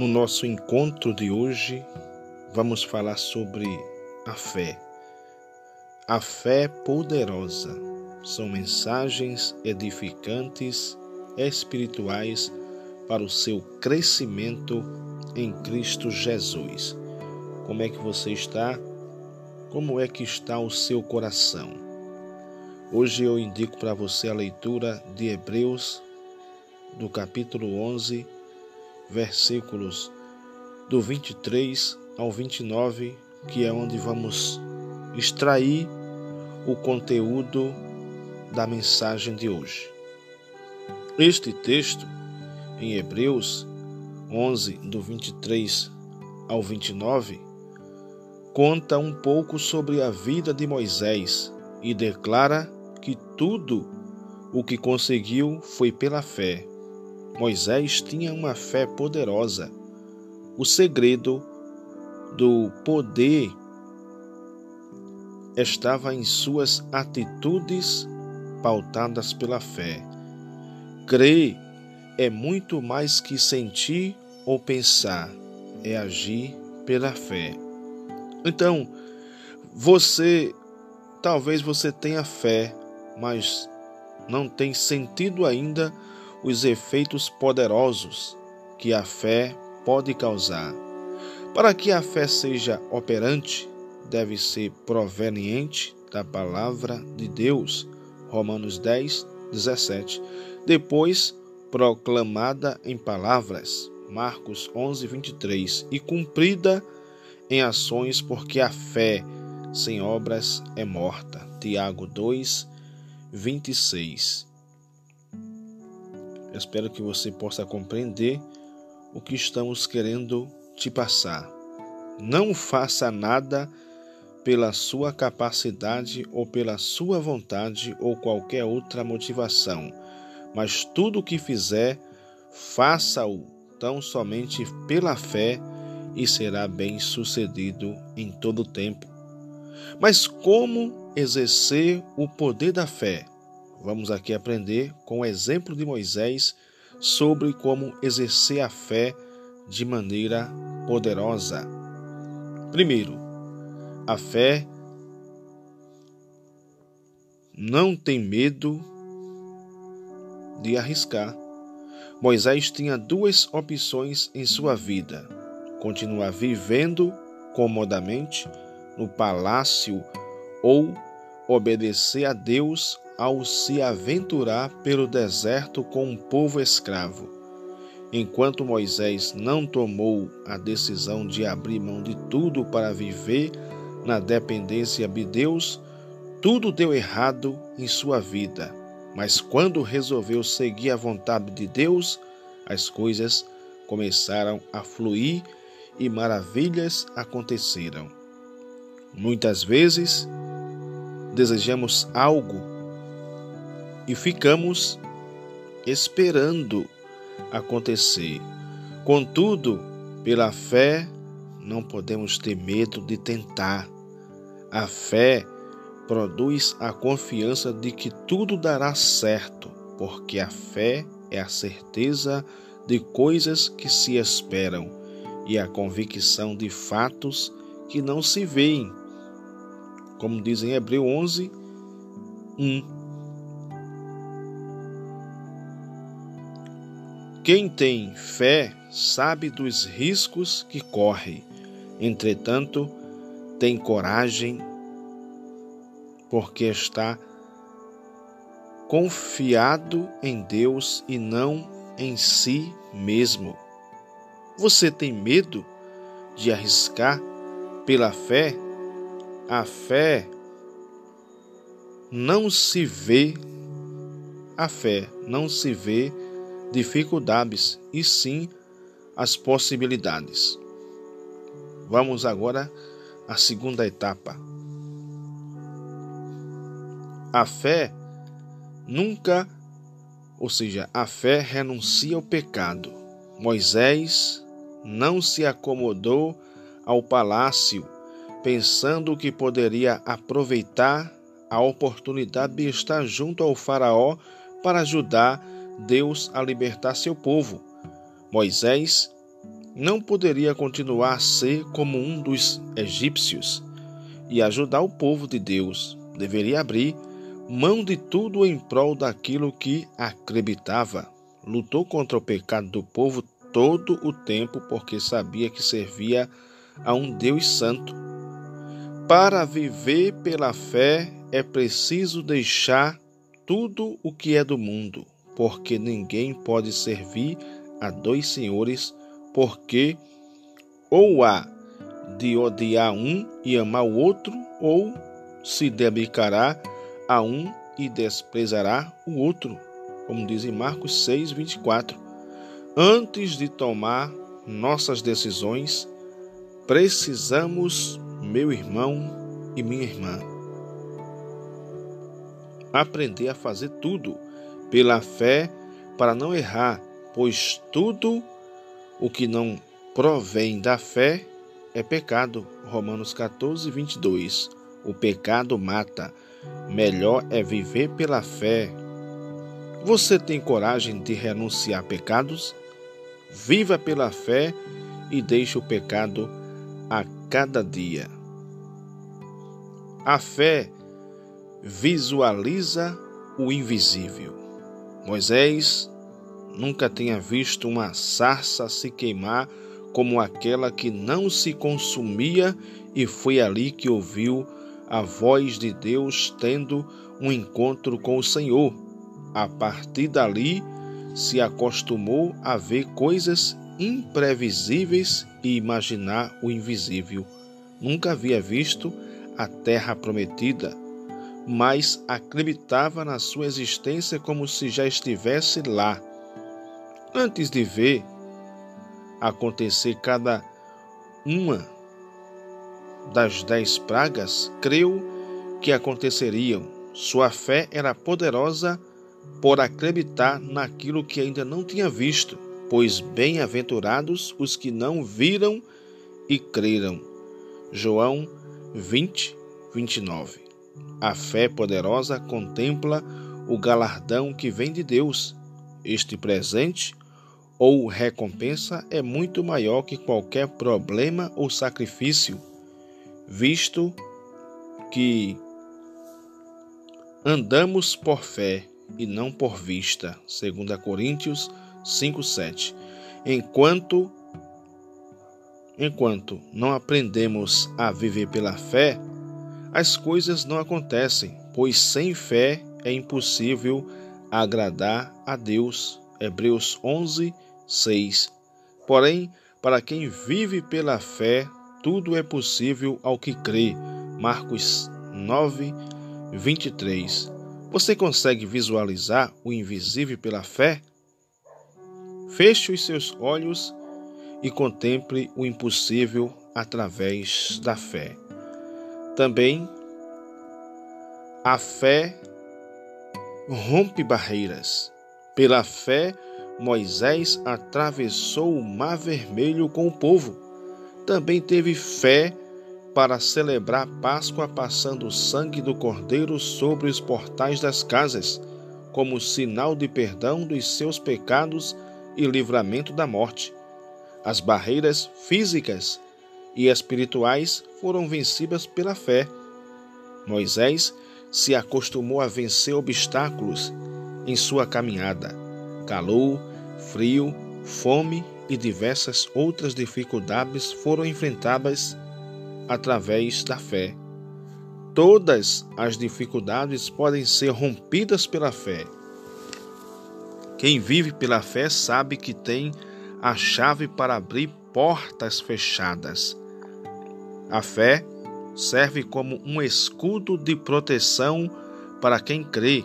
No nosso encontro de hoje, vamos falar sobre a fé. A fé poderosa são mensagens edificantes espirituais para o seu crescimento em Cristo Jesus. Como é que você está? Como é que está o seu coração? Hoje eu indico para você a leitura de Hebreus, do capítulo 11, versículos do 23 ao 29, que é onde vamos extrair o conteúdo da mensagem de hoje. Este texto, em Hebreus 11, do 23 ao 29, conta um pouco sobre a vida de Moisés e declara que tudo o que conseguiu foi pela fé. Moisés tinha uma fé poderosa. O segredo do poder estava em suas atitudes pautadas pela fé. Crer é muito mais que sentir ou pensar, é agir pela fé. Então, você, talvez você tenha fé, mas não tem sentido ainda os efeitos poderosos que a fé pode causar. Para que a fé seja operante, deve ser proveniente da palavra de Deus. Romanos 10, 17. Depois, proclamada em palavras. Marcos 11, 23. E cumprida em ações, porque a fé sem obras é morta. Tiago 2, 26. Espero que você possa compreender o que estamos querendo te passar. Não faça nada pela sua capacidade ou pela sua vontade ou qualquer outra motivação, mas tudo o que fizer, faça-o tão somente pela fé e será bem sucedido em todo o tempo. Mas como exercer o poder da fé? Vamos aqui aprender com o exemplo de Moisés sobre como exercer a fé de maneira poderosa. Primeiro, a fé não tem medo de arriscar. Moisés tinha duas opções em sua vida continuar vivendo comodamente no palácio ou obedecer a Deus ao se aventurar pelo deserto com um povo escravo. Enquanto Moisés não tomou a decisão de abrir mão de tudo para viver na dependência de Deus, tudo deu errado em sua vida. Mas quando resolveu seguir a vontade de Deus, as coisas começaram a fluir e maravilhas aconteceram. Muitas vezes desejamos algo e ficamos esperando acontecer. Contudo, pela fé, não podemos ter medo de tentar. A fé produz a confiança de que tudo dará certo, porque a fé é a certeza de coisas que se esperam e a convicção de fatos que não se veem. Como diz em Hebreu 11, 1. Quem tem fé sabe dos riscos que corre, entretanto, tem coragem porque está confiado em Deus e não em si mesmo. Você tem medo de arriscar pela fé? A fé não se vê, a fé não se vê dificuldades, e sim as possibilidades. Vamos agora à segunda etapa. A fé nunca, ou seja, a fé renuncia ao pecado. Moisés não se acomodou ao palácio, pensando que poderia aproveitar a oportunidade de estar junto ao Faraó para ajudar Deus a libertar seu povo. Moisés não poderia continuar a ser como um dos egípcios e ajudar o povo de Deus. Deveria abrir mão de tudo em prol daquilo que acreditava. Lutou contra o pecado do povo todo o tempo porque sabia que servia a um Deus santo. Para viver pela fé é preciso deixar tudo o que é do mundo, porque ninguém pode servir a dois senhores, porque ou há de odiar um e amar o outro, ou se dedicará a um e desprezará o outro, como diz em Marcos 6, 24. Antes de tomar nossas decisões, precisamos, meu irmão e minha irmã, aprender a fazer tudo pela fé para não errar, pois tudo o que não provém da fé é pecado. Romanos 14, 22. O pecado mata. Melhor é viver pela fé. Você tem coragem de renunciar a pecados? Viva pela fé e deixe o pecado a cada dia. A fé visualiza o invisível. Moisés nunca tinha visto uma sarça se queimar como aquela que não se consumia, e foi ali que ouviu a voz de Deus tendo um encontro com o Senhor. A partir dali, se acostumou a ver coisas imprevisíveis e imaginar o invisível. Nunca havia visto a terra prometida, mas acreditava na sua existência como se já estivesse lá. Antes de ver acontecer cada uma das dez pragas, creu que aconteceriam. Sua fé era poderosa por acreditar naquilo que ainda não tinha visto, pois bem-aventurados os que não viram e creram. João 20, 29. A fé poderosa contempla o galardão que vem de Deus. Este presente ou recompensa é muito maior que qualquer problema ou sacrifício, visto que andamos por fé e não por vista, 2 Coríntios 5:7. Enquanto enquanto não aprendemos a viver pela fé, as coisas não acontecem, pois sem fé é impossível agradar a Deus. Hebreus 11, 6. Porém, para quem vive pela fé, tudo é possível ao que crê. Marcos 9, 23. Você consegue visualizar o invisível pela fé? Feche os seus olhos e contemple o impossível através da fé. Também a fé rompe barreiras. Pela fé, Moisés atravessou o Mar Vermelho com o povo. Também teve fé para celebrar Páscoa passando o sangue do Cordeiro sobre os portais das casas, como sinal de perdão dos seus pecados e livramento da morte. As barreiras físicas e espirituais foram vencidas pela fé. Moisés se acostumou a vencer obstáculos em sua caminhada. Calor, frio, fome e diversas outras dificuldades foram enfrentadas através da fé. Todas as dificuldades podem ser rompidas pela fé. Quem vive pela fé sabe que tem a chave para abrir portas fechadas. A fé serve como um escudo de proteção para quem crê.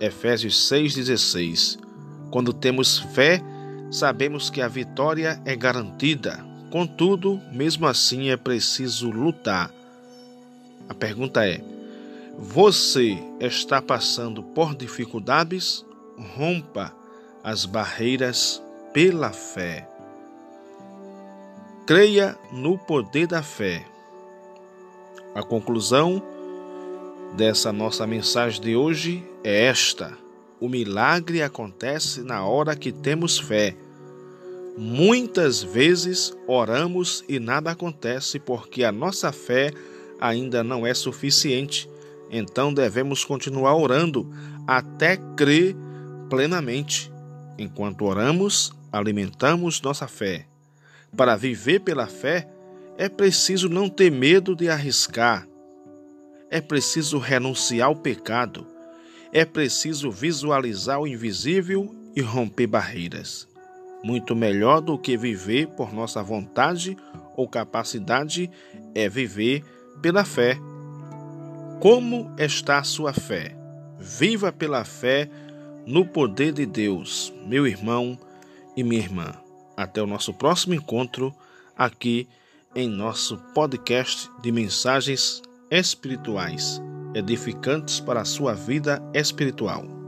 Efésios 6,16 quando temos fé, sabemos que a vitória é garantida. Contudo, mesmo assim é preciso lutar. A pergunta é: você está passando por dificuldades? Rompa as barreiras pela fé. Creia no poder da fé. A conclusão dessa nossa mensagem de hoje é esta. O milagre acontece na hora que temos fé. Muitas vezes oramos e nada acontece porque a nossa fé ainda não é suficiente. Então devemos continuar orando até crer plenamente. Enquanto oramos, alimentamos nossa fé. Para viver pela fé, é preciso não ter medo de arriscar. É preciso renunciar ao pecado. É preciso visualizar o invisível e romper barreiras. Muito melhor do que viver por nossa vontade ou capacidade é viver pela fé. Como está a sua fé? Viva pela fé no poder de Deus, meu irmão e minha irmã. Até o nosso próximo encontro aqui em nosso podcast de mensagens espirituais, edificantes para a sua vida espiritual.